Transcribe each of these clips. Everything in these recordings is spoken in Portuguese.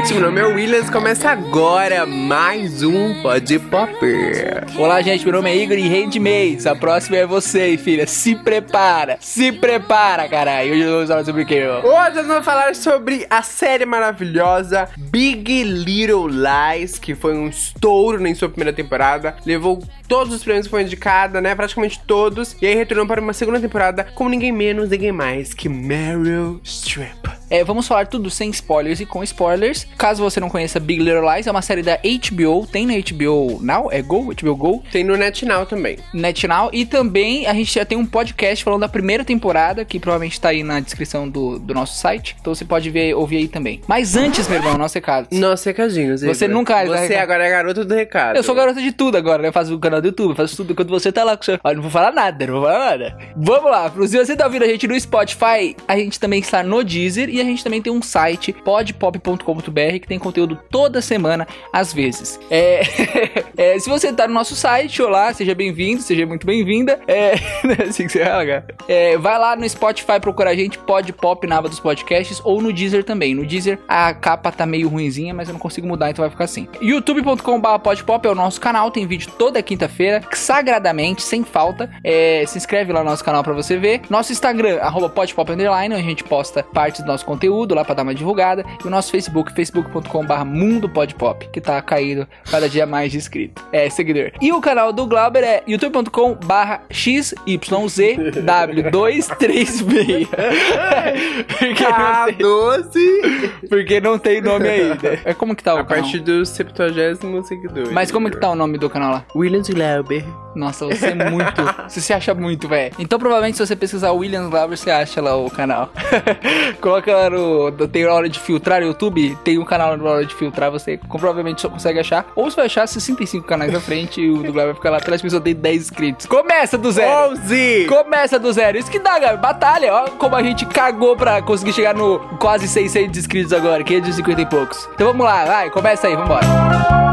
gente, meu nome é Williams, começa agora mais um Pod Pop. Olá, gente, meu nome é Igor e Handmaids. A próxima é você, filha. Se prepara, se prepara, caralho. Hoje nós vamos falar sobre o quê, meu? Hoje nós vamos falar sobre a série maravilhosa Big Little Lies, que foi um estouro em sua primeira temporada, levou todos os prêmios que foi indicada, né, praticamente todos, e aí retornou para uma segunda temporada com ninguém menos, ninguém mais que Meryl Streep. É, vamos falar tudo sem spoilers e com spoilers. Caso você não conheça Big Little Lies, é uma série da HBO, tem na HBO Now, é Go? HBO Go? Tem no NetNow também. NetNow, e também a gente já tem um podcast falando da primeira temporada, que provavelmente tá aí na descrição do, do nosso site, então você pode ver, ouvir aí também. Mas antes, meu irmão, nosso recado. Nossos recadinhos, Você Igor. nunca- Você agora é garota do recado. Eu sou garota de tudo agora, né? Eu faço o canal do YouTube, faço tudo quando você tá lá com o seu. Olha, não vou falar nada, não vou falar nada. Vamos lá, se você tá ouvindo a gente no Spotify, a gente também está no Deezer e a gente também tem um site, podpop.com.br, que tem conteúdo toda semana, às vezes. É, é, se você tá no nosso site, olá, seja bem-vindo, seja muito bem-vinda. É, é assim que você fala, é, Vai lá no Spotify procurar a gente, Podpop na aba dos podcasts, ou no Deezer também. No Deezer a capa tá meio ruinzinha, mas eu não consigo mudar, então vai ficar assim. youtube.com.br podpop é o nosso canal, tem vídeo toda quinta-feira, sagradamente, sem falta. É, se inscreve lá no nosso canal pra você ver. Nosso Instagram, arroba podpop underline, onde a gente posta partes do nosso conteúdo lá pra dar uma divulgada. E o nosso Facebook, facebook.com.br mundo podpop, que tá caindo cada dia mais de inscrito. É, seguidor. E o canal do Glauber é youtube.com.br xyzw236. Porque não Ah, tem- 12 porque não tem nome ainda. É como que tá o a canal? partir do 70 seguidor. Mas como que tá o nome do canal lá? Williams Glauber. Nossa, você é muito. você se acha muito, velho. Então, provavelmente, se você pesquisar Williams Glauber, você acha lá o canal. Coloca lá no. Tem hora de filtrar no YouTube, tem um canal na hora de filtrar, você provavelmente só consegue achar. Ou você vai achar 65 canais na frente e o do Glauber fica lá atrás, porque só tem 10 inscritos. Começa do zero! 11! Começa do zero. Isso que dá, galera. Batalha. Olha como a gente cagou pra conseguir chegar no quase 600 inscritos agora. 550 e poucos. Então vamos lá, vai. Começa aí, vambora. Bom,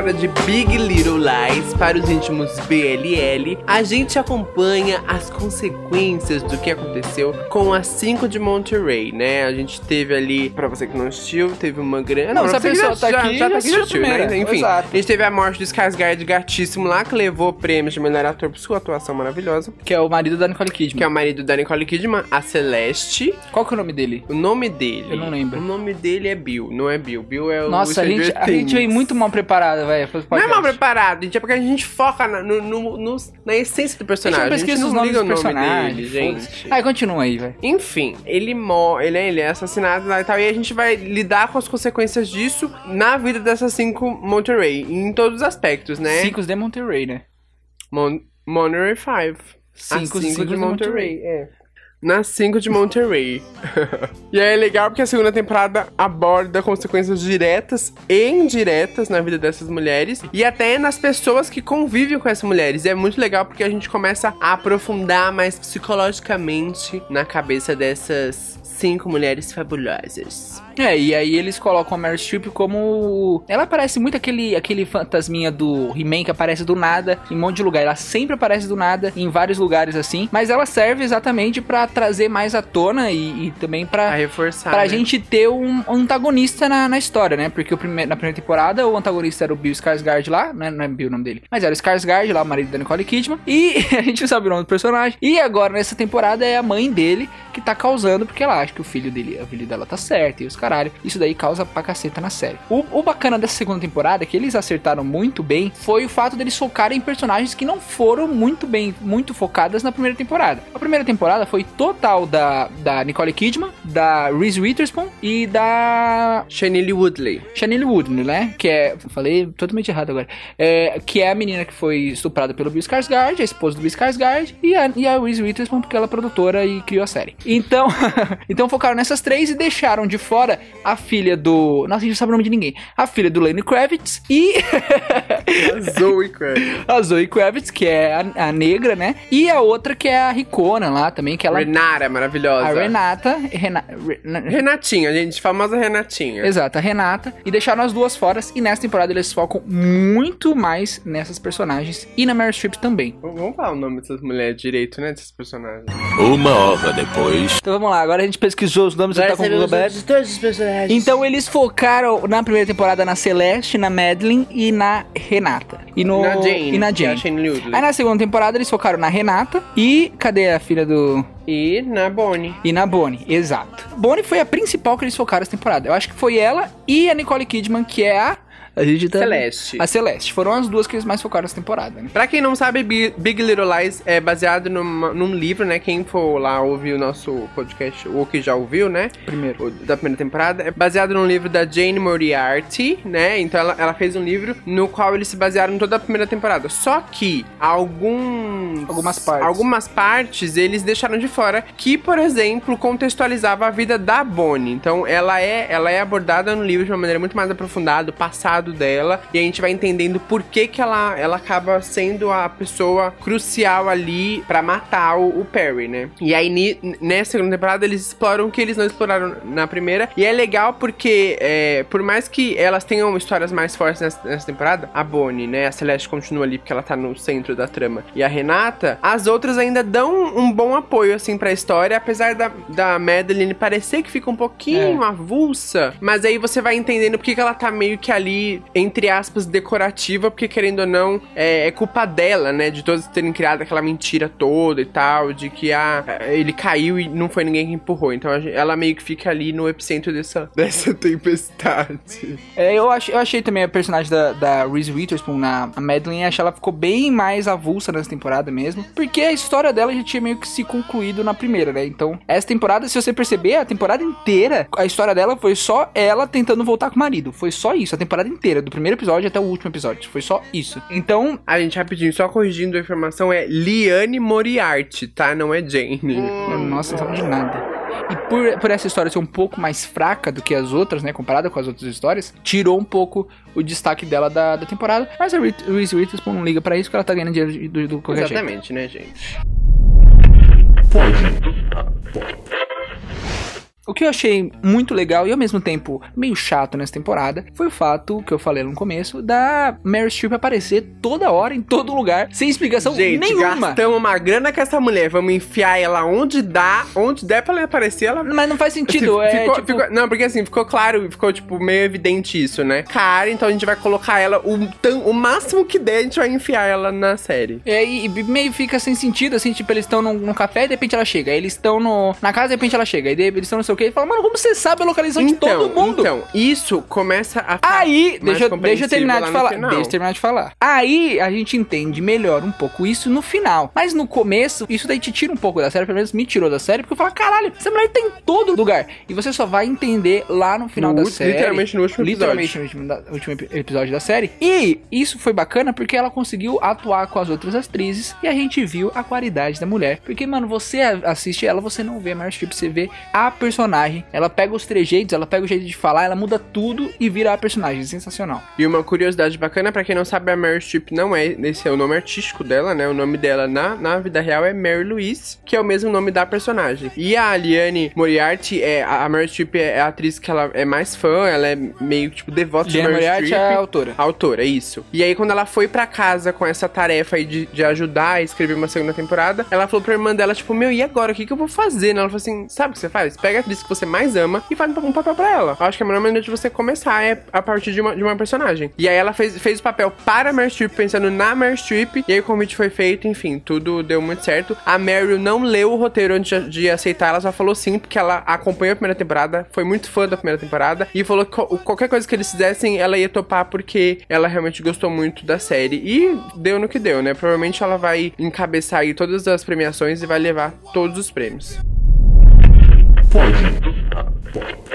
temporada de Big Little Lies para os íntimos BLL, a gente acompanha as consequências do que aconteceu com as 5 de Monterey, né? A gente teve ali, pra você que não assistiu, teve uma grande. Não, se pra a pessoa já- tá já- aqui, já já tá assistiu a né? Enfim, Exato. a gente teve a morte do Skarsgård gatíssimo lá, que levou prêmios de melhor ator por sua atuação maravilhosa, Que é o marido da Nicole Kidman. que é o marido da Nicole Kidman, a Celeste. Qual que é o nome dele? O nome dele. Eu não lembro. O nome dele é Bill, não é Bill. Bill é o Nossa, a gente, a gente veio muito mal preparada, velho. Não é mal preparado, gente, é porque a gente foca na, no, no- no- na essência do personagem. não pesquisa os não nomes liga dos o nome personagens. dele, gente. Aí, continua aí, velho. Enfim, ele morre, ele, é- ele é assassinado lá e tal, e a gente vai lidar com as consequências disso na vida dessas cinco Monterey, em todos os aspectos, né? Cinco de Monterey, né? Mon Monterey 5. Cinco- cinco cinco de de Monterey, é. Nas 5 de Monterey. e aí é legal porque a segunda temporada aborda consequências diretas e indiretas na vida dessas mulheres e até nas pessoas que convivem com essas mulheres. E é muito legal porque a gente começa a aprofundar mais psicologicamente na cabeça dessas cinco mulheres fabulosas. É, e aí eles colocam a Meryl Streep como. Ela parece muito aquele, aquele fantasminha do He-Man que aparece do nada em um monte de lugar. Ela sempre aparece do nada em vários lugares assim. Mas ela serve exatamente pra trazer mais à tona e, e também pra. A reforçar. Pra né? gente ter um antagonista na, na história, né? Porque o prime- na primeira temporada o antagonista era o Bill Skarsgård lá, né? Não é Bill o nome dele. Mas era o Skarsgård lá, o marido da Nicole Kidman. E a gente não sabe o nome do personagem. E agora nessa temporada é a mãe dele que tá causando, porque ela acha que o filho dele, o filho dela tá certo e os caralho. Isso daí causa pra caceta na série. O, o bacana dessa segunda temporada, que eles acertaram muito bem, foi o fato deles focarem em personagens que não foram muito bem, muito focadas na primeira temporada. A primeira temporada foi total da, da Nicole Kidman, da Reese Witherspoon e da Shailene Woodley. Chanel Woodley, né? Que é. Falei totalmente errado agora. É, que é a menina que foi estuprada pelo Bill Skarsgård, a esposa do Bill Skarsgård, e a, e a Reese Witherspoon, porque ela é produtora e criou a série. Então, então focaram nessas três e deixaram de fora a filha do. Nossa, a gente não sabe o nome de ninguém. A filha do Lenny Kravitz e. A Zoe Kravitz. A Zoe Kravitz, que é a, a negra, né? E a outra que é a Ricona lá também, que ela... Renata, maravilhosa. A Renata... Rena, Re- Renatinha, gente, famosa Renatinha. Exato, a Renata. E deixaram as duas fora. E nessa temporada eles focam muito mais nessas personagens. E na Meryl Streep também. Vamos falar o nome dessas mulheres direito, né? Desses personagens. Uma hora depois. Então vamos lá, agora a gente pesquisou os nomes e tá com o Google aberto. todos os personagens. Então eles focaram na primeira temporada na Celeste, na Madeline e na Renata. E, no, na Jane. e na é Jane. Ludley. Aí na segunda temporada eles focaram na Renata e cadê a filha do. E na Bonnie. E na Bonnie, exato. Bonnie foi a principal que eles focaram essa temporada. Eu acho que foi ela e a Nicole Kidman, que é a. A gente tá... Celeste. A Celeste. Foram as duas que eles mais focaram essa temporada, né? Pra quem não sabe, Bi- Big Little Lies é baseado numa- num livro, né? Quem for lá ouvir o nosso podcast, ou que já ouviu, né? Primeiro. o da primeira temporada, é baseado num livro da Jane Moriarty, né? Então ela, ela fez um livro no qual eles se basearam em toda a primeira temporada. Só que alguns. Algumas partes. Algumas partes eles deixaram de fora, que, por exemplo, contextualizava a vida da Bonnie. Então ela é, ela é abordada no livro de uma maneira muito mais aprofundada, o passado dela, e a gente vai entendendo por que, que ela, ela acaba sendo a pessoa crucial ali pra matar o, o Perry, né? E aí, ni- nessa segunda temporada, eles exploram o que eles não exploraram na primeira. E é legal porque, é, por mais que elas tenham histórias mais fortes nessa, nessa temporada, a Bonnie, né? A Celeste continua ali porque ela tá no centro da trama. E a Renata, as outras ainda dão um bom apoio, assim, pra história, apesar da, da Madeline parecer que fica um pouquinho avulsa. Mas aí você vai entendendo porque que ela tá meio que ali, entre aspas, decorativa, porque querendo ou não, é, é culpa dela, né? De todos terem criado aquela mentira toda e tal, de que ah, ele caiu e não foi ninguém que empurrou. Então ela meio que fica ali no epicentro dessa, dessa tempestade. É, eu, achei, eu achei também a personagem da, da Reese Witherspoon na Madeline, acho que ela ficou bem mais avulsa nessa temporada mesmo, porque a história dela já tinha meio que se concluído na primeira, né? Então, essa temporada, se você perceber, a temporada inteira, a história dela foi só ela tentando voltar com o marido. Foi só isso, a temporada inteira, do primeiro episódio até o último episódio. Foi só isso. Então, A gente, rapidinho, só corrigindo a informação, é Liane Moriarty, tá? Não é Jane. nossa, não sabe de nada. E por, por essa história ser um pouco mais fraca do que as outras, né? Comparada com as outras histórias, tirou um pouco o destaque dela da, da temporada. Mas a Re- Reese Witherspoon não liga pra isso, porque ela tá ganhando dinheiro do, do qualquer jeito. Exatamente, né, gente? O que eu achei muito legal e ao mesmo tempo meio chato nessa temporada foi o fato que eu falei no começo da Meryl Streep aparecer toda hora, em todo lugar, sem explicação Gente, nenhuma. gastamos uma grana com essa mulher. Vamos enfiar ela onde dá, onde der pra ela aparecer, ela Mas não faz sentido, Assim, é ficou- tipo... ficou- não, porque assim, ficou claro, ficou, tipo, meio evidente isso, né? Cara, então a gente vai colocar ela o, tam- o máximo que der, a gente vai enfiar ela na série. É, e, e meio fica sem sentido, assim, tipo, eles estão num, num café e de repente ela chega. Aí eles estão no, na casa e de repente ela chega. Aí de- eles estão não sei o que. E fala, mano, como você sabe a localização de todo mundo? então, isso começa a Aí, deixa, eu- deixa eu terminar de falar. Deixa eu terminar de falar. Aí a gente entende melhor um pouco isso no final. Mas no começo, isso daí te tira um pouco da série, pelo menos me tirou da série, porque eu falo, caralho, essa mulher tá em todo lugar. E você só vai entender lá no final No da série. literalmente no último Literalmente no último, da- último epi- episódio da série. E isso foi bacana porque ela conseguiu atuar com as outras atrizes e a gente viu a qualidade da mulher. Porque, mano, você assiste ela, você não vê a Meryl Streep, você vê a personagem. Ela pega os trejeitos, ela pega o jeito de falar, ela muda tudo e vira a personagem. Sensacional. E uma curiosidade bacana, pra quem não sabe, a Meryl Streep não é, esse é o nome artístico dela, né? O nome dela na, na vida real é Mary Louise, que é o mesmo nome da personagem. E a Liane Moriarty, é, a Meryl Streep é a atriz que ela é mais fã, ela é meio, tipo, devota de Liane Meryl Moriarty é Streep. a autora. A autora, isso. E aí, quando ela foi pra casa com essa tarefa aí de, de ajudar a escrever uma segunda temporada, ela falou pra irmã dela, tipo, meu, e agora? O que, que eu vou fazer? Ela falou assim: sabe o que você faz? Pega atriz que você mais ama e faz um papel pra ela. Eu acho que a melhor maneira de você começar é a partir de uma, de uma personagem. E aí ela fez, fez o papel para a Meryl Streep, pensando na Meryl Streep, e aí o convite foi feito, enfim, tudo deu muito certo. A Meryl não leu o roteiro antes de, de aceitar, ela só falou sim, porque ela acompanhou a primeira temporada, foi muito fã da primeira temporada, e falou que qualquer coisa que eles fizessem, ela ia topar porque ela realmente gostou muito da série. E deu no que deu, né? Provavelmente ela vai encabeçar aí todas as premiações e vai levar todos os prêmios. Poison.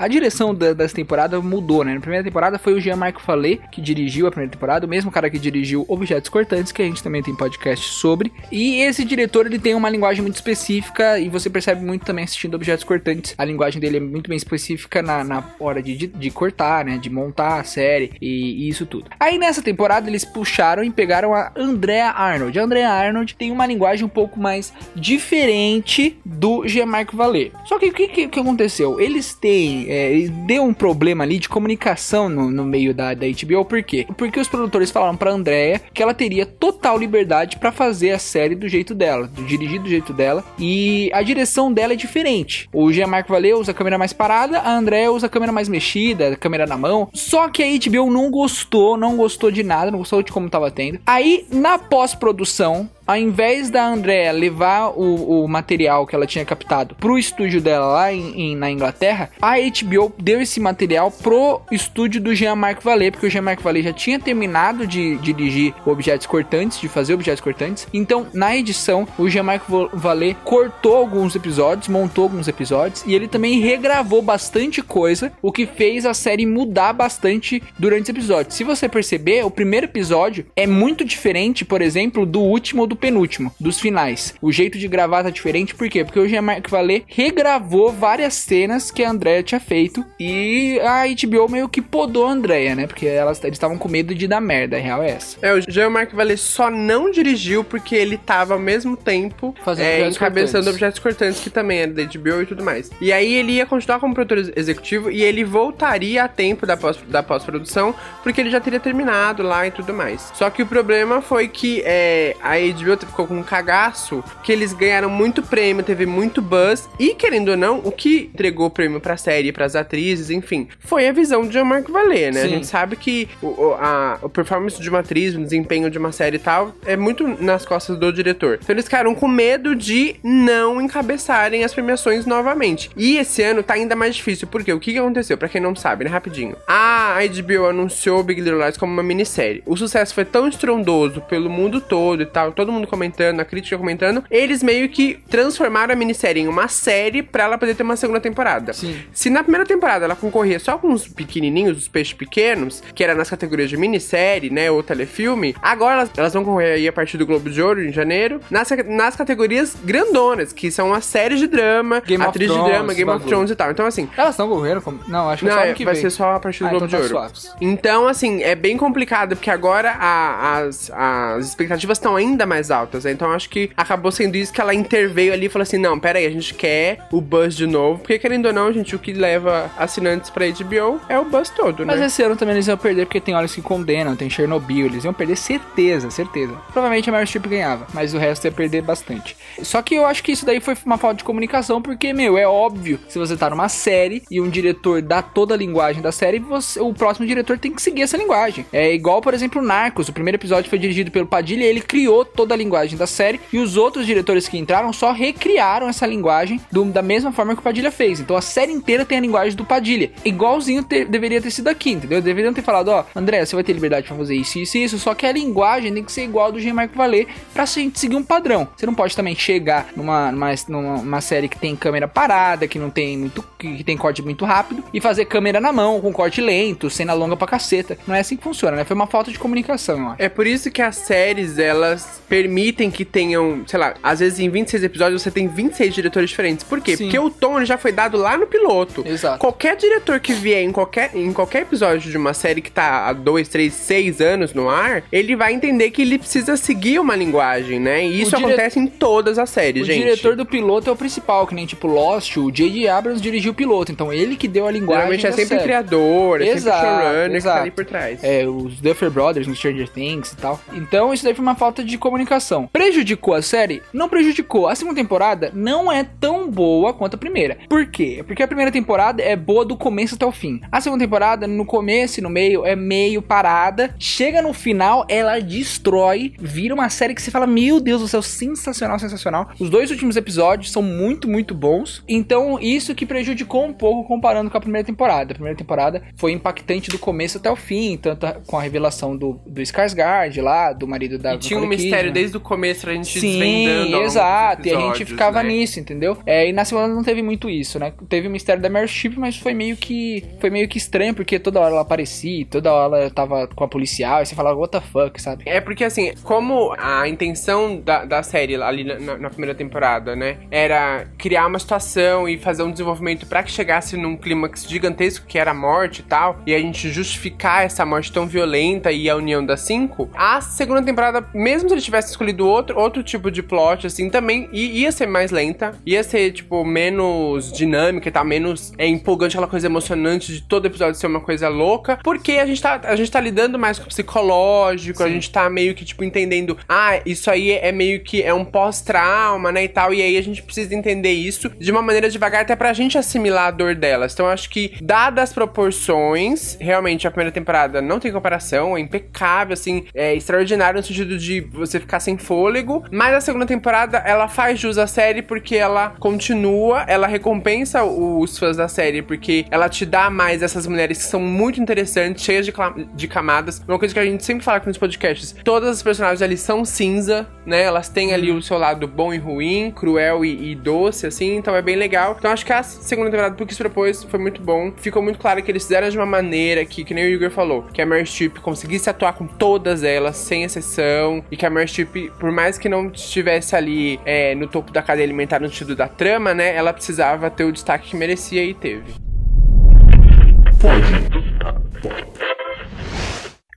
A direção da, dessa temporada mudou, né? Na primeira temporada foi o Jean-Marc Fallet que dirigiu a primeira temporada, o mesmo cara que dirigiu Objetos Cortantes, que a gente também tem podcast sobre. E esse diretor, ele tem uma linguagem muito específica e você percebe muito também assistindo Objetos Cortantes. A linguagem dele é muito bem específica na, na hora de, de, de cortar, né? De montar a série e, e isso tudo. Aí nessa temporada eles puxaram e pegaram a Andrea Arnold. A Andrea Arnold tem uma linguagem um pouco mais diferente do Jean-Marc Vallée. Só que o que, que, que aconteceu? Eles têm. É, deu um problema ali de comunicação no, no meio da, da HBO, por quê? Porque os produtores falaram pra Andrea que ela teria total liberdade para fazer a série do jeito dela, dirigir do jeito dela, e a direção dela é diferente. O Jean-Marc Vallée usa a câmera mais parada, a Andrea usa a câmera mais mexida, a câmera na mão. Só que a HBO não gostou, não gostou de nada, não gostou de como tava tendo. Aí, na pós-produção, ao invés da Andrea levar o, o, material que ela tinha captado pro estúdio dela lá em, em, na Inglaterra, a HBO deu esse material pro estúdio do Jean-Marc Vallée, porque o Jean-Marc Vallée já tinha terminado de, de dirigir objetos cortantes, de fazer objetos cortantes. Então, na edição, o Jean-Marc Vallée cortou alguns episódios, montou alguns episódios e ele também regravou bastante coisa, o que fez a série mudar bastante durante os episódios. Se você perceber, o primeiro episódio é muito diferente, por exemplo, do último do penúltimo, dos finais. O jeito de gravar tá diferente, por quê? Porque o Jean-Marc Vallée regravou várias cenas que a Andrea tinha feito e a HBO meio que podou a Andrea, né? Porque elas, eles estavam com medo de dar merda, a real é essa. É, o Jean-Marc Vallée só não dirigiu porque ele tava ao mesmo tempo Fazendo é, objetos encabeçando cortantes. objetos cortantes, que também é da HBO e tudo mais. E aí ele ia continuar como produtor executivo e ele voltaria a tempo da pós- da pós-produção, porque ele já teria terminado lá e tudo mais. Só que o problema foi que é, a HBO ficou com um cagaço, que eles ganharam muito prêmio, teve muito buzz, e querendo ou não, o que entregou o prêmio pra série, pras atrizes, enfim, foi a visão de Jean-Marc Vallée, né? A Sim. gente sabe que o, a, o performance de uma atriz, o desempenho de uma série e tal, é muito nas costas do diretor. Então eles ficaram com medo de não encabeçarem as premiações novamente. E esse ano tá ainda mais difícil, porque o que, aconteceu? Pra quem não sabe, né? Rapidinho. A HBO anunciou Big Little Lies como uma minissérie. O sucesso foi tão estrondoso pelo mundo todo e tal, todo mundo comentando, a crítica comentando, eles meio que transformaram a minissérie em uma série pra ela poder ter uma segunda temporada. Sim. Se na primeira temporada ela concorria só com os pequenininhos, os peixes pequenos, que era nas categorias de minissérie, né, ou telefilme, agora elas, elas vão concorrer aí a partir do Globo de Ouro, em janeiro, nas, nas categorias grandonas, que são as séries de drama, Game of atriz Thrones, de drama, Game of bagulho. Thrones e tal. Então, assim, Elas estão correndo? Como... Não, acho que não, é que vai vem. ser só a partir do Ah, Globo então de tá Ouro. Então, assim, é bem complicado, porque agora a- as, as expectativas estão ainda mais altas. né? Então, acho que acabou sendo isso que ela interveio ali e falou assim: não, pera aí, a gente quer o buzz de novo. Porque, querendo ou não, gente, o que leva assinantes pra HBO é o buzz todo, né? Mas esse ano também eles iam perder porque tem Olhos que Condenam, tem Chernobyl, eles iam perder certeza, certeza. Provavelmente a Meryl Streep ganhava, mas o resto ia perder bastante. Só que eu acho que isso daí foi uma falta de comunicação, porque, meu, é óbvio, se você tá numa série e um diretor dá toda a linguagem da série, você- o próximo diretor tem que seguir essa linguagem. É igual, por exemplo, Narcos, o primeiro episódio foi dirigido pelo Padilha, ele criou toda a linguagem da série e os outros diretores que entraram só recriaram essa linguagem do- da mesma forma que o Padilha fez. Então a série inteira tem a linguagem do Padilha. Igualzinho te- deveria ter sido aqui, entendeu? Deveriam ter falado, ó, André, você vai ter liberdade pra fazer isso, isso isso, só que a linguagem tem que ser igual ao do Jean-Marc Vallée pra gente seguir um padrão. Você não pode também chegar numa, numa, numa uma série que tem câmera parada, que não tem muito, que, que tem corte muito rápido, e fazer câmera na mão, com corte lento, cena longa pra caceta. Não é assim que funciona, né? Foi uma falta de comunicação, eu acho. É por isso que as séries, elas permitem que tenham, sei lá, às vezes em 26 episódios você tem 26 diretores diferentes. Por quê? Sim. Porque o tom já foi dado lá no piloto. Exato. Qualquer diretor que vier em qualquer, em qualquer episódio de uma série que tá há 2, 3, 6 anos no ar, ele vai entender que ele precisa seguir uma linguagem, né? E isso dire- acontece em todas as séries, O gente. diretor do piloto é o principal, que nem tipo Lost, o J.J. Abrams dirigiu o piloto, então ele que deu a linguagem. Geralmente é sempre o série. criador, é sempre o Exato, showrunner que tá exato. ali por trás. É, os Duffer Brothers no Stranger Things e tal. Então isso daí foi uma falta de comunicação. Prejudicou a série? Não prejudicou. A segunda temporada não é tão boa quanto a primeira. Por quê? Porque a primeira temporada é boa do começo até o fim. A segunda temporada, no começo e no meio, é meio parada. Chega no final, ela destrói, vira uma série que você fala, meu Deus do céu, sensacional, sensacional. Os dois últimos episódios são muito, muito bons. Então, isso que prejudicou um pouco comparando com a primeira temporada. A primeira temporada foi impactante do começo até o fim, tanto com a revelação do, do Skarsgård lá, do marido da E tinha um mistério Kidman. Desde o começo pra gente Sim, desvendando. exato. E a gente ficava né? nisso, entendeu? É, e na segunda não teve muito isso, né? Teve o mistério da Meryl Streep, mas foi meio que foi meio que estranho, porque toda hora ela aparecia, toda hora ela tava com a policial, e você falava, what the fuck, sabe? É porque, assim, como a intenção da, da série ali na, na- primeira temporada, né, era criar uma situação e fazer um desenvolvimento pra que chegasse num clímax gigantesco, que era a morte e tal, e a gente justificar essa morte tão violenta e a união das cinco, a segunda temporada, mesmo se eles escolhido outro, outro tipo de plot, assim, também ia ser mais lenta, ia ser, tipo, menos dinâmica e tal, menos é, empolgante, aquela coisa emocionante de todo episódio ser uma coisa louca, porque a gente tá, a gente tá lidando mais com o psicológico, a gente tá meio que, tipo, entendendo, ah, isso aí é meio que é um pós-trauma, né, e tal, e aí a gente precisa entender isso de uma maneira devagar, até pra gente assimilar a dor delas. Então, acho que, dadas as proporções, realmente, a primeira temporada não tem comparação, é impecável, assim, é extraordinário no sentido de você ficar sem fôlego, mas a segunda temporada, ela faz jus à série porque ela continua, ela recompensa os fãs da série, porque ela te dá mais essas mulheres que são muito interessantes, cheias de, de camadas. Uma coisa que a gente sempre fala aqui nos podcasts: todas as personagens ali são cinza, né? Elas têm ali o seu lado bom e ruim, cruel e, e doce, assim, então é bem legal. Então acho que a segunda temporada, porque se propôs, foi muito bom. Ficou muito claro que eles fizeram de uma maneira que, que nem o Igor falou, que a Meryl Streep conseguisse atuar com todas elas, sem exceção, e que a Meryl Streep, por mais que não estivesse ali é, no topo da cadeia alimentar no sentido da trama, né? Ela precisava ter o destaque que merecia e teve.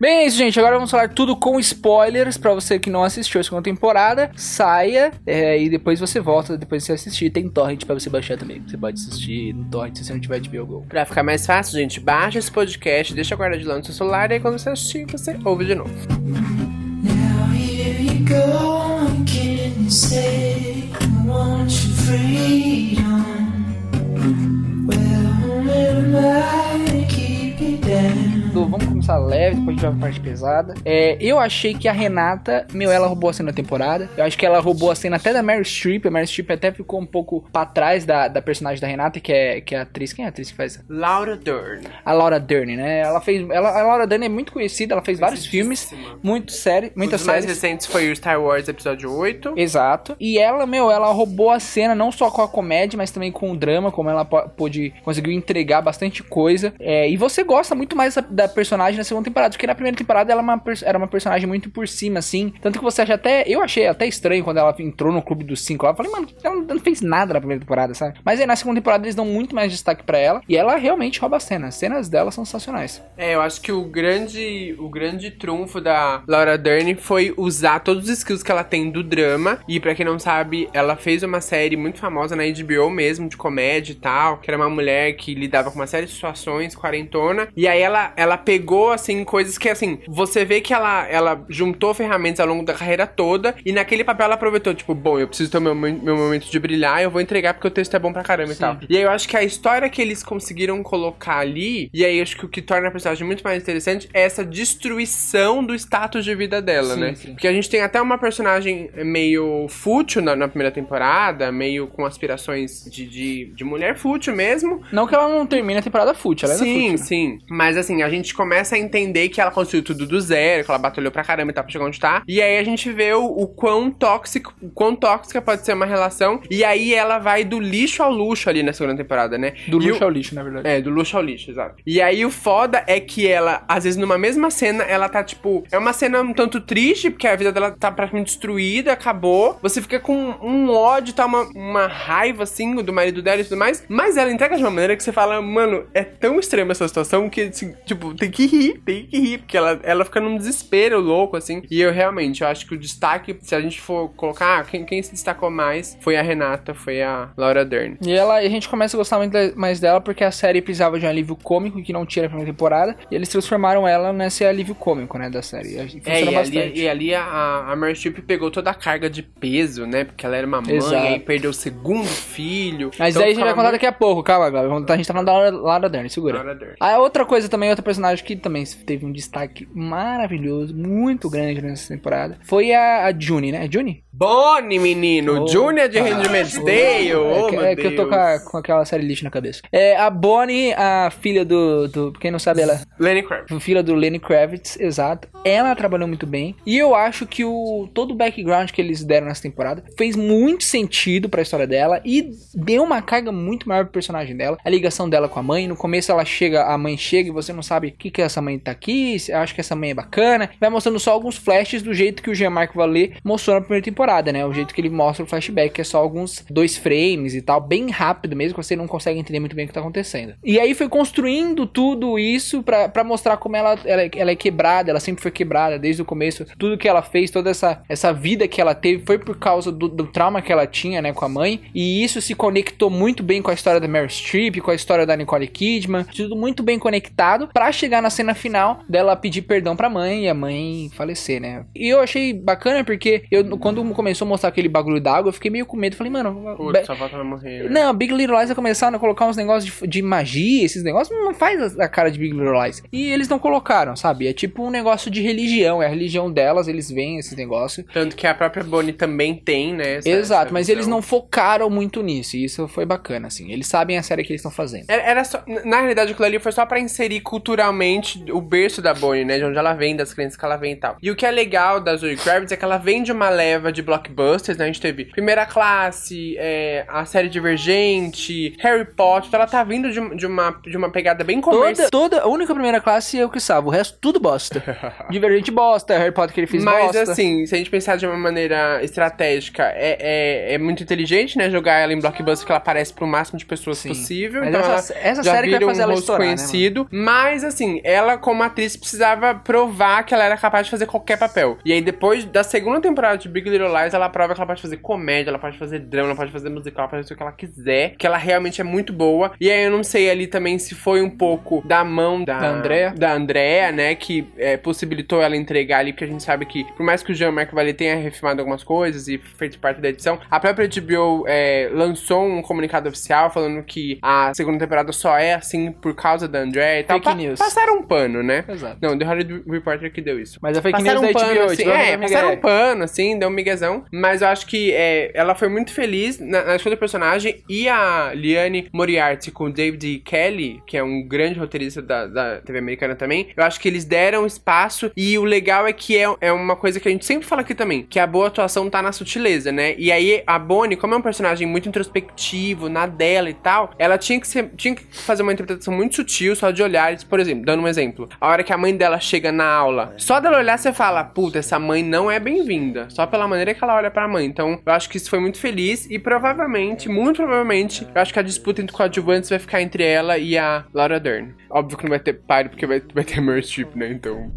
Bem, é isso, gente. Agora vamos falar tudo com spoilers pra você que não assistiu a segunda temporada. Saia é, e depois você volta depois de você assistir. Tem torrent pra você baixar também. Você pode assistir no torrent se você não tiver de Go. Pra ficar mais fácil, gente, baixa esse podcast, deixa guardado de lá no seu celular e aí quando você assistir, você ouve de novo. go, I can say I want your freedom. Do- Vamos começar leve, depois a gente vai pra parte pesada. É, eu achei que a Renata, meu, ela roubou a cena da temporada. Eu acho que ela roubou a cena até da Meryl Streep. A Meryl Streep até ficou um pouco pra trás da, da personagem da Renata, que é, que é a atriz. Quem é a atriz que faz? Laura Dern. A Laura Dern, né? Ela fez. Ela, a Laura Dern é muito conhecida, ela fez vários filmes, muito série, muitas mais séries. recentes foi o Star Wars Episódio 8. Exato. E ela, meu, ela roubou a cena não só com a comédia, mas também com o drama, como ela pôde conseguiu entregar bastante coisa. É, e você gosta muito mais da, da personagem na segunda temporada, porque na primeira temporada ela é uma era uma personagem muito por cima, assim. Tanto que você acha até. Eu achei até estranho quando ela entrou no clube dos cinco. Eu falei, mano, ela não fez nada na primeira temporada, sabe? Mas aí na segunda temporada eles dão muito mais destaque pra ela. E ela realmente rouba a cena. As cenas dela são sensacionais. É, eu acho que o grande, o grande trunfo da Laura Dern foi usar todos os skills que ela tem do drama. E pra quem não sabe, ela fez uma série muito famosa na HBO mesmo, de comédia e tal, que era uma mulher que lidava com uma série de situações, quarentona. E aí ela, ela pegou, assim, coisas que, assim, você vê que ela, ela juntou ferramentas ao longo da carreira toda. E naquele papel ela aproveitou, tipo, bom, eu preciso ter o meu, meu momento de brilhar, eu vou entregar porque o texto é bom pra caramba e tal. E aí eu acho que a história que eles conseguiram colocar ali, e aí acho que o que torna a personagem muito mais interessante é essa destruição do status de vida dela, Sim, né? sim. Porque a gente tem até uma personagem meio fútil na, na primeira temporada, meio com aspirações de, de, de mulher fútil mesmo. Não que ela não termine a temporada fútil, ela é Sim, fútil. né? sim. Mas assim, a gente começa a entender que ela construiu tudo do zero, que ela batalhou pra caramba e tal pra chegar onde tá. E aí a gente vê o, o quão tóxico, o quão tóxica pode ser uma relação. E aí ela vai do lixo ao luxo ali na segunda temporada, né? Do E luxo o- ao lixo, na verdade. é, do luxo ao lixo, exato. E aí o foda é que ela, às vezes numa mesma cena, ela tá tipo. É uma cena um tanto triste, porque a vida dela tá praticamente destruída, acabou. Você fica com um ódio, tá uma, uma raiva assim do marido dela e tudo mais. Mas ela entrega de uma maneira que você fala, mano, é tão extrema essa situação que, assim, tipo, tem que rir, tem que rir, porque ela, ela fica num desespero louco, assim. E eu realmente, eu acho que o destaque, se a gente for colocar, ah, quem, quem se destacou mais foi a Renata, foi a Laura Dern. E ela, a gente começa a gostar muito mais dela porque a série precisava de um alívio cômico que não tinha na primeira temporada. E eles transformaram ela nesse alívio cômico, né, da série. E É, funciona e ali, bastante. e ali a, a Meryl Streep pegou toda a carga de peso, né? Porque ela era uma mãe, Exato. aí perdeu o segundo filho. Mas Então aí a gente vai contar muito- daqui a pouco, calma, Glauber. A gente tá falando da Laura, Laura Dern, segura. Laura Dern. A outra coisa também, outra, perso- personagem que também teve um destaque maravilhoso, muito grande nessa temporada, foi a, a Juni, né? Juni? Bonnie, menino! Oh, Junior de ah, Handmaid's oh, Tale! é, Oh, que, é que eu tô com, a- com aquela série lixo na cabeça. É, a Bonnie, a filha do, do. Quem não sabe, ela. Lenny Kravitz. Filha do Lenny Kravitz, exato. Ela trabalhou muito bem. E eu acho que o todo o background que eles deram nessa temporada fez muito sentido pra história dela e deu uma carga muito maior pro personagem dela. A ligação dela com a mãe. No começo ela chega, a mãe chega e você não sabe o que, que essa mãe tá aqui. Acho que essa mãe é bacana. Vai mostrando só alguns flashes do jeito que o Jean-Marc Vallée mostrou na primeira temporada, né? O jeito que ele mostra o flashback, que é só alguns dois frames e tal, bem rápido mesmo, que você não consegue entender muito bem o que tá acontecendo. E aí foi construindo tudo isso pra mostrar como ela, ela, ela é quebrada, ela sempre foi quebrada desde o começo. Tudo que ela fez, toda essa, essa vida que ela teve foi por causa do, do trauma que ela tinha, né, com a mãe. E isso se conectou muito bem com a história da Meryl Streep, com a história da Nicole Kidman, tudo muito bem conectado pra chegar na cena final dela pedir perdão pra mãe e a mãe falecer, né? E eu achei bacana porque eu, quando começou a mostrar aquele bagulho d'água, eu fiquei meio com medo. Falei, mano, Putz, falta ela morrer. né? não, Big Little Lies vai começar a colocar uns negócios de, de magia, esses negócios, não faz a, a cara de Big Little Lies. E eles não colocaram, sabe? É tipo um negócio de religião, é a religião delas, eles veem esses negócios. Tanto que a própria Bonnie também tem, né? essa- Exato, essa mas eles não focaram muito nisso, e isso foi bacana, assim. Eles sabem a série que eles estão fazendo. Era, era só, na realidade, aquilo ali foi só pra inserir culturalmente o berço da Bonnie, né? De onde ela vem, das crenças que ela vem e tal. E o que é legal da Zoe Kravitz é que ela vem de uma leva de blockbusters, né? A gente teve Primeira Classe, é, a série Divergente, Harry Potter. Então ela tá vindo de, de uma, de uma pegada bem comercial. Toda, toda, a única primeira classe é o que salva, o resto tudo bosta. Divergente bosta, Harry Potter que ele fez Mas bosta. assim, se a gente pensar de uma maneira estratégica, é, é, é muito inteligente, né? Jogar ela em blockbuster que ela aparece pro máximo de pessoas Sim. possível. Mas então essa- ela essa série que vai fazer um ela estourar, né, conhecido. mas assim, ela como atriz precisava provar que ela era capaz de fazer qualquer papel. E aí depois da segunda temporada de Big Little Lies, ela prova que ela pode fazer comédia, ela pode fazer drama, ela pode fazer musical, ela pode fazer o que ela quiser, que ela realmente é muito boa. E aí eu não sei ali também se foi um pouco da mão da, Da Andrea. da Andrea, né, que é, possibilitou ela entregar ali, porque a gente sabe que, por mais que o Jean-Marc Vallée tenha refilmado algumas coisas e feito parte da edição, a própria HBO é, lançou um comunicado oficial falando que a segunda temporada só é assim por causa da Andrea e tal. Fake news. Passaram um pano, né? Exato. Não, The Hollywood Reporter que deu isso. Mas a fake Passaram news um da pano, HBO, assim, HBO é, deu passaram um pano, assim, deu um miguezão. Mas eu acho que é, ela foi muito feliz na, na escolha do personagem. E a Liane Moriarty com o David Kelly, que é um grande roteirista da, da TV americana também, eu acho que eles deram espaço. E o legal é que é, é uma coisa que a gente sempre fala aqui também, que a boa atuação tá na sutileza, né? E aí a Bonnie, como é um personagem muito introspectivo, na dela e tal, ela tinha que, ser, tinha que fazer uma interpretação muito sutil, só de olhares. Por exemplo, dando um exemplo, a hora que a mãe dela chega na aula, só dela olhar você fala, puta, essa mãe não é bem-vinda. Só pela maneira que ela olha pra mãe. Então, eu acho que isso foi muito feliz e provavelmente, muito provavelmente, eu acho que a disputa entre coadjuvantes vai ficar entre ela e a Laura Dern. Óbvio que não vai ter páreo, porque vai, vai ter Meryl né? Então...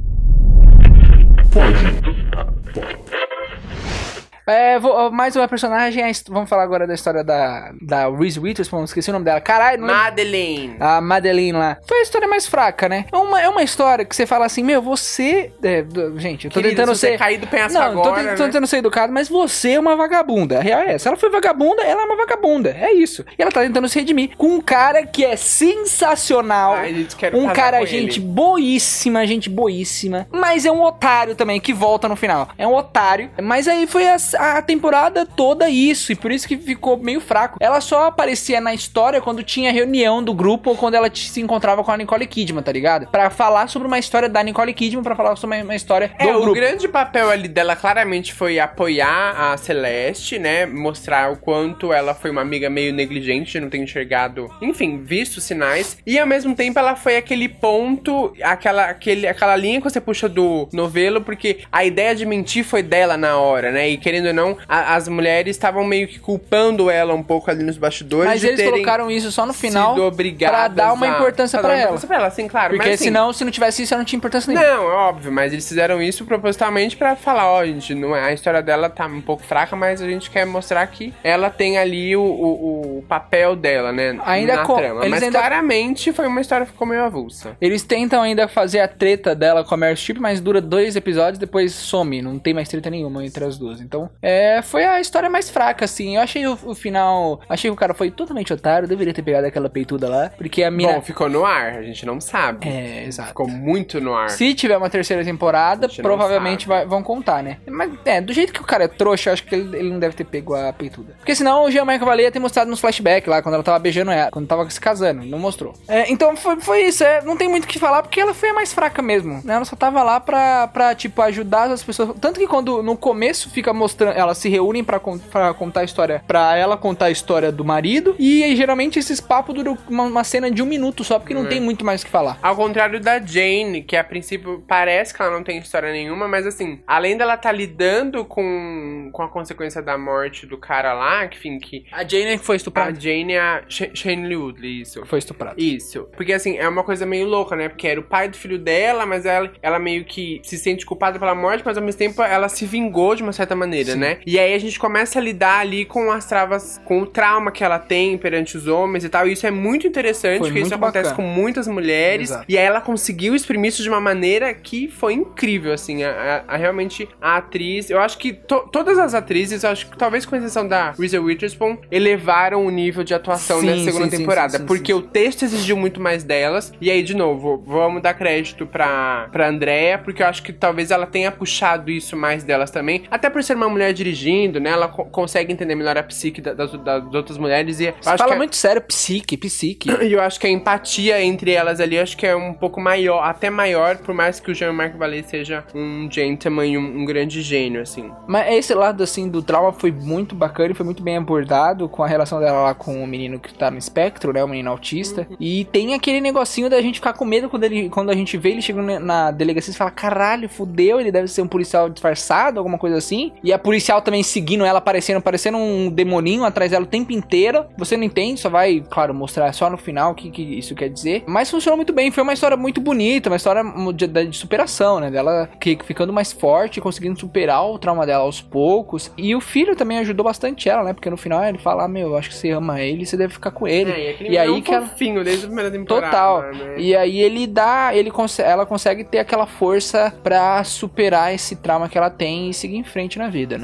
É, vou- mais uma personagem, vamos falar agora da história da, da Reese Witherspoon, esqueci o nome dela. Caralho, não. Madeleine! A Madeline lá. Foi a história mais fraca, né? É uma, é uma história que você fala assim, meu, você. é, gente, eu tô Querido, tentando se ser. cair do penhasco Não, tô, agora, te- tô né? tentando ser educado, mas você é uma vagabunda. A real é essa. Ela foi vagabunda, ela é uma vagabunda. É isso. E ela tá tentando se redimir com um cara que é sensacional. Ai, um cara, gente, ele. boíssima, gente boíssima. Mas é um otário também, que volta no final. É um otário. Mas aí foi a, a temporada toda isso. E por isso que ficou meio fraco. Ela só aparecia na história quando tinha reunião do grupo ou quando ela se encontrava com a Nicole Kidman, tá ligado? Pra falar sobre uma história da Nicole Kidman, pra falar sobre uma, história do É, o grupo. grande papel ali dela claramente foi apoiar a Celeste, né? Mostrar o quanto ela foi uma amiga meio negligente, não ter enxergado, enfim, visto sinais. E ao mesmo tempo ela foi aquele ponto, aquela, aquele, aquela linha que você puxa do novelo, porque a ideia de mentir foi dela na hora, né? E querendo ou não, a- as mulheres estavam meio que culpando ela um pouco ali nos bastidores. Mas eles colocaram isso só no final pra dar uma importância uma ela. pra ela, sim, claro. Porque mas, assim, senão, se não tivesse isso, ela não tinha importância nenhuma. não, é óbvio, mas eles fizeram isso propositalmente pra falar, ó, gente, não é, a história dela tá um pouco fraca, mas a gente quer mostrar que ela tem ali o, o, o papel dela, né, Ainda na co- trama. eles Mas ainda- claramente foi uma história que ficou meio avulsa. Eles tentam ainda fazer a treta dela com a Meryl Streep, mas dura dois episódios, depois some. Não tem mais treta nenhuma entre as duas. Então, é, foi a história mais fraca, assim. Eu achei o, o final. Achei que o cara foi totalmente otário, deveria ter pegado aquela peituda lá. Porque a mina. Bom, ficou no ar, a gente não sabe. é, exato. Ficou muito no ar. Se tiver uma terceira temporada, provavelmente vai- vão contar, né? Mas, é, do jeito que o cara é trouxa, eu acho que ele, ele não deve ter pego a peituda. Porque senão o Jean-Marc Vallée ia ter mostrado nos flashbacks lá, quando ela tava beijando ela, quando tava se casando. Não mostrou. É, então foi, foi isso, é, não tem muito o que falar, porque ela foi a mais fraca mesmo. né? Ela só tava lá pra, pra tipo, ajudar as pessoas. Tanto que quando no começo fica mostrando, elas se reúnem pra, con- contar a história, pra ela contar a história do marido, e aí, geralmente esses papos duram uma, uma cena de um minuto só, porque não tem muito mais o que falar. Ao contrário da Jane, que a princípio parece que ela não tem história nenhuma, mas assim, além dela tá lidando com, com a consequência da morte do cara lá, que enfim, que A Jane foi a estuprada. Jane é a Sh- Shane Woodley, isso. Foi estuprada. Isso. Porque assim, é uma coisa meio louca, né? Porque era o pai do filho dela, mas ela, ela meio que se sente culpada pela morte, mas ao mesmo tempo ela se vingou de uma certa maneira, Sim. né? E aí a gente começa a lidar ali com as travas, com o trauma que ela tem perante os homens e tal. E isso é muito interessante, Foi porque isso muito acontece bacana. com muitas mulheres. Exato. E aí ela conseguiu exprimir isso de uma maneira que foi incrível, assim. A, a- a- realmente, a atriz. Eu acho que to- todas as atrizes, acho que talvez com exceção da Reese Witherspoon, elevaram o nível de atuação Sim, nessa segunda sim, temporada. sim, porque o texto exigiu muito mais delas. E aí, de novo, vamos dar crédito pra, pra Andrea, porque eu acho que talvez ela tenha puxado isso mais delas também. Até por ser uma mulher dirigindo, né? Ela co- consegue entender melhor a psique da- das, das outras mulheres. E fala que a- muito sério, psique, psique. e eu acho que a empatia entre elas ali, acho que é um pouco maior, até maior, por mais que o Jean-Marc Vallée seja um gentleman e um, um grande gênio, assim. Mas esse lado, assim, do trauma foi muito bacana e foi muito bem abordado com a relação dela lá com o menino que tá no espectro, né? O menino autista. E tem aquele negocinho da gente ficar com medo quando, ele, quando a gente vê ele chegando na- na delegacia e fala: caralho, fudeu, ele deve ser um policial disfarçado, alguma coisa assim. E a policial também seguindo ela, parecendo, parecendo um demoninho atrás dela o tempo inteiro. Você não entende, só vai, claro, mostrar só no final o que, que isso quer dizer. Mas funcionou muito bem, foi uma história muito bonita, uma história de, de superação, né? Dela que, ficando mais forte, conseguindo superar o trauma dela aos poucos. E o filho também ajudou bastante ela, né? Porque no final ele fala: ah, Meu, eu acho que você ama ele, você deve ficar com ele. É, e aí menino que ela. fofinho desde a primeira temporada. Total. né? E aí ele dá, ele ela consegue ter aquela força pra superar esse trauma que ela tem e seguir em frente na vida,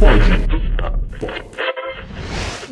né?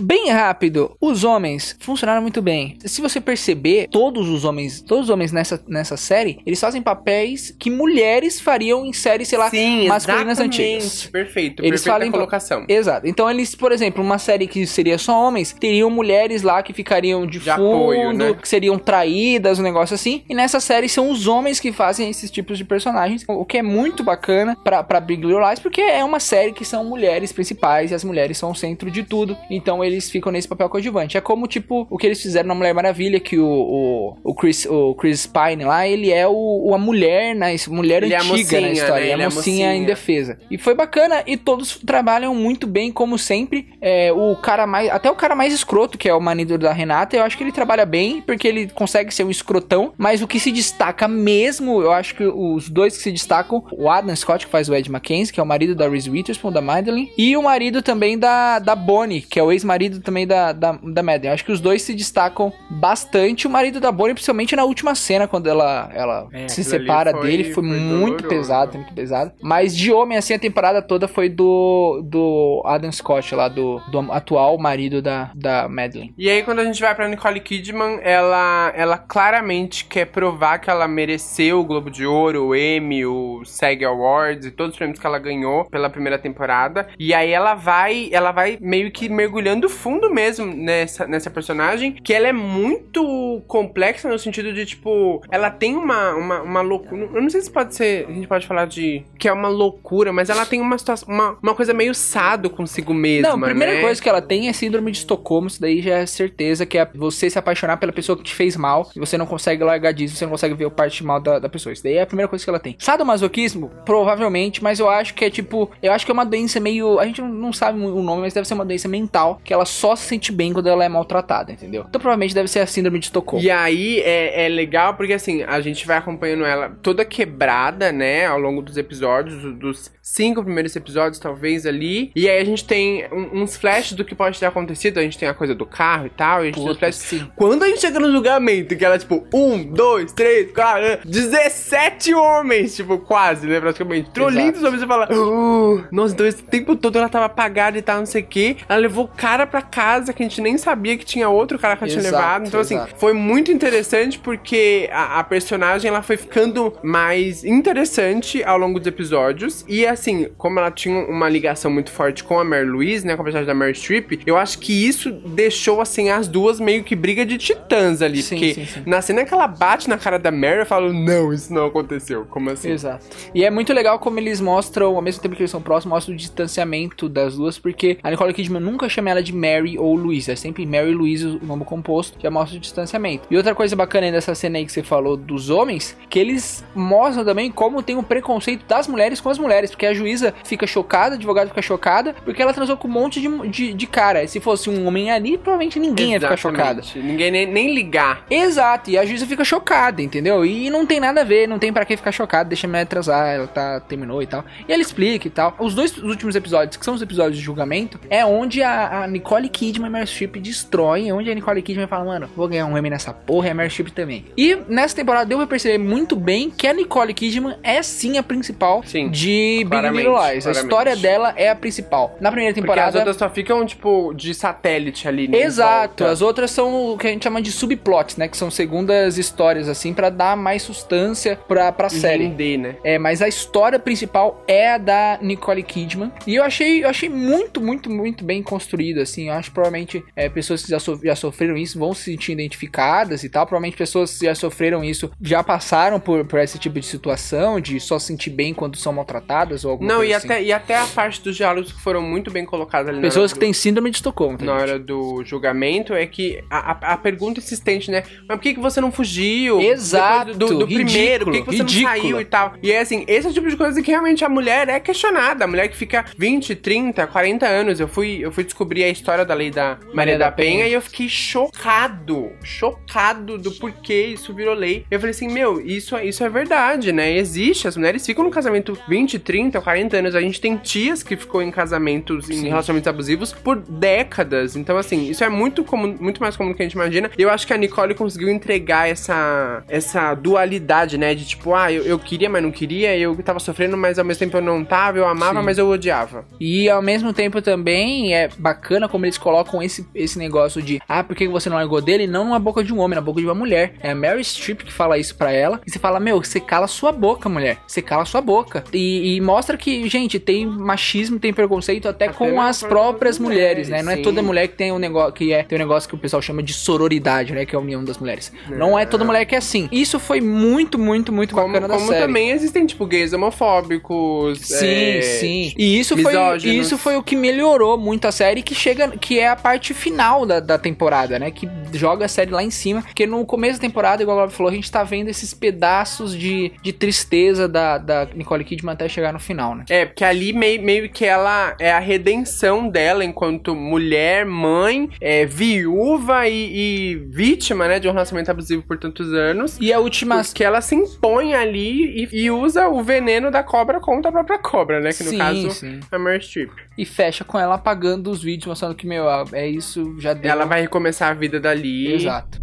Bem rápido, os homens funcionaram muito bem. Se você perceber, todos os homens, todos os homens nessa, nessa série, eles fazem papéis que mulheres fariam em séries, sei lá, Sim, masculinas antigas. Perfeito, Eles falam- colocação. Exato. Então eles, por exemplo, uma série que seria só homens, teriam mulheres lá que ficariam de, De fundo, apoio, né? que seriam traídas, um negócio assim. E nessa série são os homens que fazem esses tipos de personagens, o que é muito bacana pra, pra Big Little Lies, porque é uma série que são mulheres principais e as mulheres são o centro de tudo. Então eles ficam nesse papel coadjuvante. É como, tipo, o que eles fizeram na Mulher Maravilha, que o, o, o Chris, o Chris Pine lá, ele é o, a mulher, na, mulher Ele é antiga mocinha, na história. né? Ele é é a mocinha em mocinha. defesa. E foi bacana e todos trabalham muito bem, como sempre. É, o cara mais. Até o cara mais escroto, que é o marido da Renata, eu acho que ele trabalha bem, porque ele consegue ser um escrotão. Mas o que se destaca mesmo, eu acho que os dois que se destacam, o Adam Scott, que faz o Ed Mackenzie, que é o marido da Reese Witherspoon, da Madeline, e o marido também da, da Bonnie, que é o ex-marido também da, da, da Madeline. Acho que os dois se destacam bastante. O marido da Bonnie, principalmente na última cena, quando ela, ela É, se separa foi- dele, foi, foi muito doloroso. pesado, muito pesado. Mas de homem, assim, a temporada toda foi do, do Adam Scott, lá, do, do atual marido da, da Madeline. E aí, quando a gente vai pra Nicole Kidman, ela, ela claramente quer provar que ela mereceu o Globo de Ouro, o Emmy, o SAG Awards e todos os prêmios que ela ganhou pela primeira temporada. E aí ela vai, ela vai meio que mergulhando fundo mesmo nessa, nessa personagem, que ela é muito complexa no sentido de, tipo, ela tem uma, uma, uma loucura. Eu não sei se pode ser, a gente pode falar de que é uma loucura, mas ela tem uma situação, uma, uma coisa meio sado consigo mesma, Não, a primeira né? coisa que ela tem é síndrome de Estocolmo, isso daí já é certeza, que é você se apaixonar pela pessoa que te fez mal e você não consegue largar disso, você não consegue ver o parte mal da, da pessoa. Isso daí é a primeira coisa que ela tem. Sadomasoquismo? Provavelmente, mas eu acho que é tipo, eu acho que é uma doença meio, a gente não sabe o nome, mas deve ser uma doença mental, que ela só se sente bem quando ela é maltratada, entendeu? Então provavelmente deve ser a síndrome de Estocolmo. E aí é, é legal porque assim, a gente vai acompanhando ela toda quebrada, né, ao longo dos episódios, do- dos cinco primeiros episódios, talvez ali. E aí a gente tem um- uns flashes do que pode ter acontecido. A gente tem a coisa do carro e tal, e a gente tem os Puta, flashes. sim. Quando a gente chega no julgamento, que ela, tipo, um, dois, três, quatro, 17 homens, tipo, quase, né, praticamente. Trollinho dos homens, você fala, "Uh, nossa, então esse tempo todo ela tava apagada e tal, não sei o quê. Ela levou o cara pra casa que a gente nem sabia que tinha outro cara que ela tinha Exato, levado. Então, assim, exato. foi muito interessante porque a, a personagem ela foi ficando mais interessante ao longo dos episódios. E assim, como ela tinha uma ligação muito forte com a Mary Louise, né? Com a personagem da Mary Streep, eu acho que isso deixou assim as duas meio que briga de titãs ali. Sim, porque sim, sim. na cena que ela bate na cara da Mary, eu falo, não, isso não aconteceu. Como assim? Exato. E é muito legal como eles mostram, ao mesmo tempo que eles são próximos, mostram o distanciamento das duas, porque a Nicole Kidman nunca chama ela de Mary ou Louise, é sempre Mary Louise o nome composto, já mostra o distanciamento. E outra coisa bacana aí dessa cena aí que você falou dos homens, que eles mostram também como tem o preconceito das mulheres com as mulheres, porque a juíza fica chocada, a advogada fica chocada, porque ela transou com um monte de, de, de cara. E se fosse um homem ali, provavelmente ninguém ia ficar chocada. Exatamente. Ninguém nem, nem ligar. Exato, e a juíza fica chocada, entendeu? E não tem nada a ver, não tem pra que ficar chocada, deixa a mulher atrasar, ela tá, terminou e tal. E ela explica e tal. Os dois últimos episódios, que são os episódios de julgamento, é onde a, a Nicole Kidman e Meryl Streep destroem, onde a Nicole Kidman fala, mano, vou ganhar um Emmy nessa porra e a Meryl Streep também. E nessa temporada deu pra perceber muito bem que a Nicole Kidman é sim a principal Sim, de Big Little Lies. A claramente. história dela é a principal. Na primeira Porque as temporada... outras só ficam, tipo, de satélite ali, né? Exato, as outras são o que a gente chama de subplots, né? Que são segundas histórias, assim, pra dar mais sustância pra, pra série. Render, né? É, mas a história principal é a da Nicole Kidman. E eu achei, eu achei muito, muito, muito bem construído, assim. Eu acho que provavelmente é, pessoas que já, so- já sofreram isso vão se sentir identificadas e tal. Provavelmente pessoas que já sofreram isso já passaram por, por esse tipo de situação, de só se sentir bem quando são maltratadas ou alguma Não, coisa e assim. até, e até a parte dos diálogos que foram muito bem colocadas ali Pessoas que do- têm síndrome de Estocolmo. na gente? hora do julgamento é que a, a, a pergunta insistente, né? Mas por que, que você não fugiu? Exato, do, do primeiro, por que, que você ridículo. não saiu e tal? E é assim, esse é o tipo de coisa que realmente a mulher é questionada. A mulher que fica 20, 30, 40 anos. Eu fui, eu fui descobrir a história da lei da Maria da, da Penha, Penha. e eu fiquei chocado. Chocado do porquê isso virou lei. Eu falei assim, meu, isso, isso é verdade, né? Existe. As mulheres ficam no casamento 20, 30, 40 anos. A gente tem tias que ficou em casamentos, em Sim. relacionamentos abusivos por décadas. Então, assim, isso é muito comum, muito mais comum do que a gente imagina. E eu acho que a Nicole conseguiu entregar essa, essa dualidade, né? De tipo, ah, eu, eu queria, mas não queria, eu tava sofrendo, mas ao mesmo tempo eu não tava, eu amava, Sim. mas eu odiava. E ao mesmo tempo também é bacana como eles colocam esse, esse negócio de ah, por que você não largou dele? Não na boca de um homem, na boca de uma mulher. É a Mary Streep que fala isso pra ela. E você fala, meu, você cala sua boca, mulher. Você cala sua boca. E, e mostra que, gente, tem machismo, tem preconceito até, com as próprias próprias mulheres, né? Não é sim. toda mulher que tem um negócio que é tem um negócio que o pessoal chama de sororidade, né? Que é a união das mulheres. Não é toda mulher que é assim. Isso foi muito, muito, muito Como, bacana da como série. também existem, tipo, gays homofóbicos. Sim, é, sim. E isso foi, isso foi o que melhorou muito a série, que chega, que é a parte final da, da temporada, né? Que joga a série lá em cima. Porque no começo da temporada, igual a Bob falou, a gente tá vendo esses pedaços de, de tristeza da, da Nicole Kidman até chegar no final, né? É, porque ali meio, meio que ela é a redenção dela enquanto mulher, mãe, é, viúva e, e vítima, né, de um relacionamento abusivo por tantos anos. E a última. Porque ela se impõe ali e, e usa o veneno da cobra contra a própria cobra, né? Que no Sim, caso sim. é a Meryl Streep. E fecha com ela apagando os vídeos, mostrando que, meu, é isso, já deu. Ela vai recomeçar a vida dali. Exato.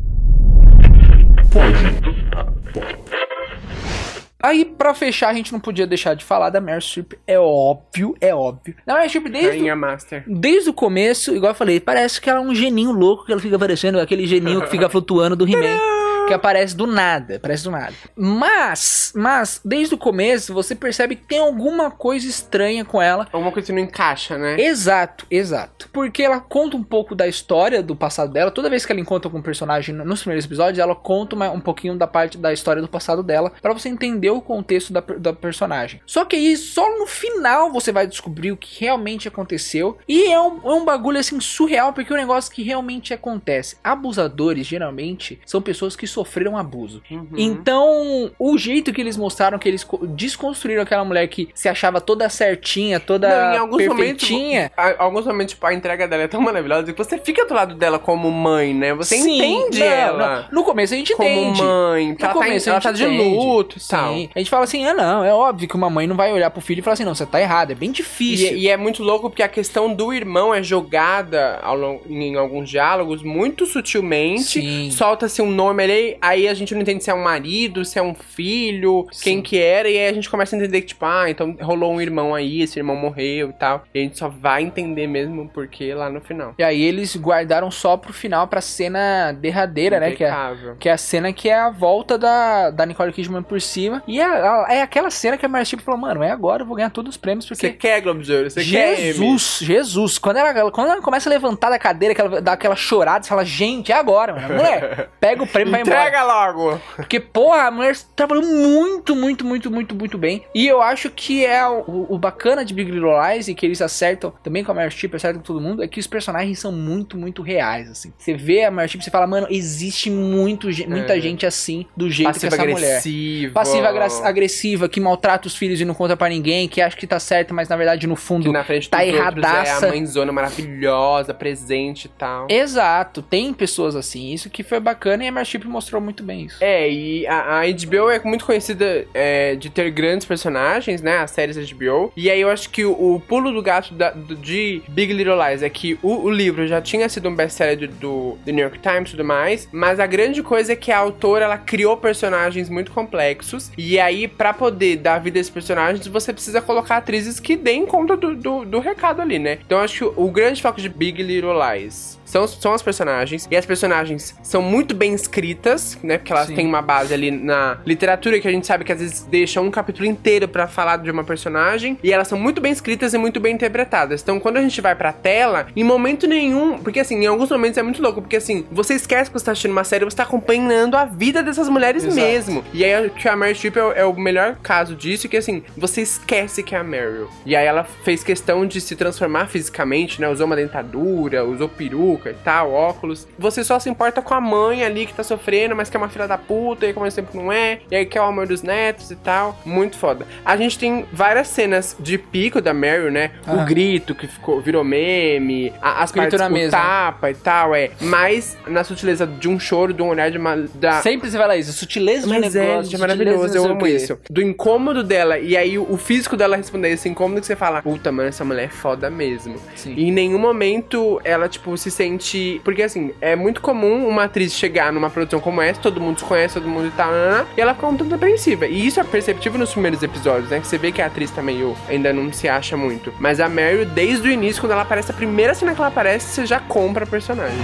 Aí, pra fechar, a gente não podia deixar de falar da Meryl Streep. É óbvio, é óbvio. Na Meryl Streep, desde, Rainha Master. desde o começo, igual eu falei, parece que ela é um geninho louco que ela fica aparecendo, aquele geninho que fica flutuando do He-Man. Que aparece do nada, aparece do nada. Mas, mas, desde o começo, você percebe que tem alguma coisa estranha com ela. Alguma coisa que não encaixa, né? Exato, exato. Porque ela conta um pouco da história do passado dela. Toda vez que ela encontra com um personagem nos primeiros episódios, ela conta uma- um pouquinho da parte da história do passado dela, Pra você entender o contexto da, da personagem. Só que aí, só no final você vai descobrir o que realmente aconteceu. E é um, é um bagulho assim surreal, porque é um negócio que realmente acontece. Abusadores, geralmente, são pessoas que sofreram abuso. Uhum. Então, o jeito que eles mostraram que eles co- desconstruíram aquela mulher que se achava toda certinha, toda Não, em alguns momentos, perfeitinha. a- alguns momentos, tipo, a entrega dela é tão maravilhosa que você fica do lado dela como mãe, né? Você Sim, entende não, ela não. No começo a gente como entende. mãe. No Ela tá, em- começo ela a tá de luto e tal. A gente fala assim, ah não, é óbvio que uma mãe não vai olhar pro filho e falar assim, não, você tá errado, é bem difícil. E, e é muito louco porque a questão do irmão é jogada ao longo- em alguns diálogos muito sutilmente. Solta-se um nome ali, aí a gente não entende se é um marido, se é um filho, quem que era, e aí a gente começa a entender que, tipo, ah, então rolou um irmão aí, esse irmão morreu e tal. E a gente só vai entender mesmo porque lá no final. E aí eles guardaram só pro final, pra cena derradeira, né? Que é, Impecável. que é a cena que é a volta da, da Nicole Kidman por cima. E é, é aquela cena que a Streep falou, mano, é agora, eu vou ganhar todos os prêmios, porque... Você quer Ouro? Você quer Emmy? Jesus, Jesus. Quando ela, quando ela começa a levantar da cadeira, que ela dá aquela chorada, você fala, gente, é agora, mano. Mulher, pega o prêmio e vai embora. Entrega logo! Porque, porra, a mulher trabalhou muito, muito, muito, muito, muito bem. E eu acho que é o, o bacana de Big Little Lies e que eles acertam, também com a Meryl Streep, acertam com todo mundo, é que os personagens são muito, muito reais, assim. Você vê a Meryl Streep, você fala, mano, existe muito, muita É. gente assim, do jeito que Passiva essa mulher. agressiva. Passiva agra- agressiva, que maltrata os filhos e não conta pra ninguém, que acha que tá certo, mas na verdade no fundo Que na frente tá erradaça. É a mãezona maravilhosa, presente e tal. Exato, tem pessoas assim, isso que foi bacana e a Meryl Streep mostrou muito bem isso. É, e a, a HBO é muito conhecida é, de ter grandes personagens, né? As séries HBO. E aí eu acho que o, o pulo do gato da- do- de Big Little Lies é que o, o livro já tinha sido um best-seller do, do The New York Times e tudo mais. Mas a grande coisa é que a autora, ela criou personagens muito complexos. E aí, pra poder dar vida a esses personagens, você precisa colocar atrizes que deem conta do, do, do recado ali, né? Então eu acho que o, o grande foco de Big Little Lies são, são as personagens. E as personagens são muito bem escritas, né? Porque elas Sim. têm uma base ali na literatura que a gente sabe que às vezes deixa um capítulo inteiro pra falar de uma personagem. E elas são muito bem escritas e muito bem interpretadas. Então quando a gente vai pra tela, em momento nenhum. Porque assim, em alguns momentos é muito louco. Porque assim, você esquece que você tá assistindo uma série, você tá acompanhando a vida dessas mulheres Exato. mesmo. E aí que a Meryl Streep é, o- é o melhor caso disso, que assim, você esquece que é a Meryl. E aí ela fez questão de se transformar fisicamente, né? Usou uma dentadura, usou peruca e tal, óculos. Você só se importa com a mãe ali que tá sofrendo, mas que é uma filha da puta, e como mesmo tempo não é. E aí quer o amor dos netos e tal. Muito foda. A gente tem várias cenas de pico da Meryl, né? O Aham. grito que ficou, virou meme, a- as Grito partes mesa. tapa e tal, é. Mas na sutileza de um choro, de um olhar de uma. Da, Sempre você fala isso, sutileza de um mas é, negócio. é sutileza maravilhoso, eu o amo isso. Do incômodo dela, e aí o o físico dela responder esse incômodo que você fala, puta, mano, essa mulher é foda mesmo. Sim. E em nenhum momento ela, tipo, se sente. Porque assim, é muito comum uma atriz chegar numa produção como essa, todo mundo se conhece, todo mundo tal, nanana, e ela fica um tanto apreensiva. E isso é perceptível nos primeiros episódios, né? Que você vê que a atriz tá meio. ainda não se acha muito. Mas a Meryl, desde o início, quando ela aparece, a primeira cena que ela aparece, você já compra a personagem.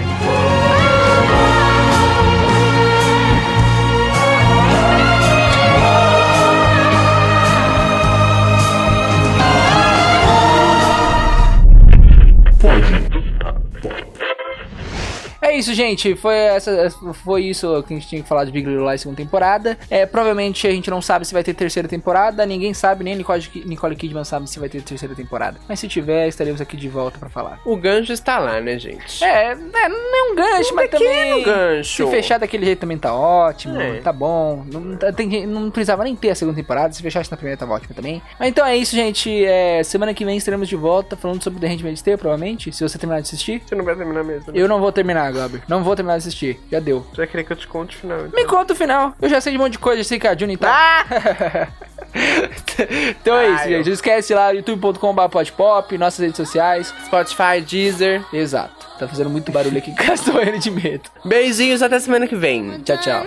É isso, gente. Foi, essa, foi isso que a gente tinha que falar de Big Little Lies segunda temporada. É, provavelmente a gente não sabe se vai ter terceira temporada. Ninguém sabe, nem Nicole, Nicole Kidman sabe se vai ter terceira temporada. Mas se tiver, estaremos aqui de volta pra falar. O gancho está lá, né, gente? É, é, não é um gancho, mas também. gancho. Se fechar daquele jeito também tá ótimo, É. tá bom. Não, tá- tem não precisava nem ter a segunda temporada. Se fechasse na primeira, tava ótimo também. Mas então é isso, gente. É, semana que vem estaremos de volta falando sobre The Handmaid's Tale, provavelmente. Se você terminar de assistir. Você não vai terminar mesmo. né? Eu não vou terminar, Gabi. Não vou terminar de assistir. Já deu. Você vai querer que eu te conte o final. então. Me conta o final. Eu já sei de um monte de coisa, já sei que a Juni tá. então é isso, Ai, gente. Não esquece lá, youtube.com.br podpop, nossas redes sociais. Spotify, Deezer. Exato. Tá fazendo muito barulho aqui em casa, tô morrendo de medo. Beijinhos, até semana que vem. Tchau, tchau.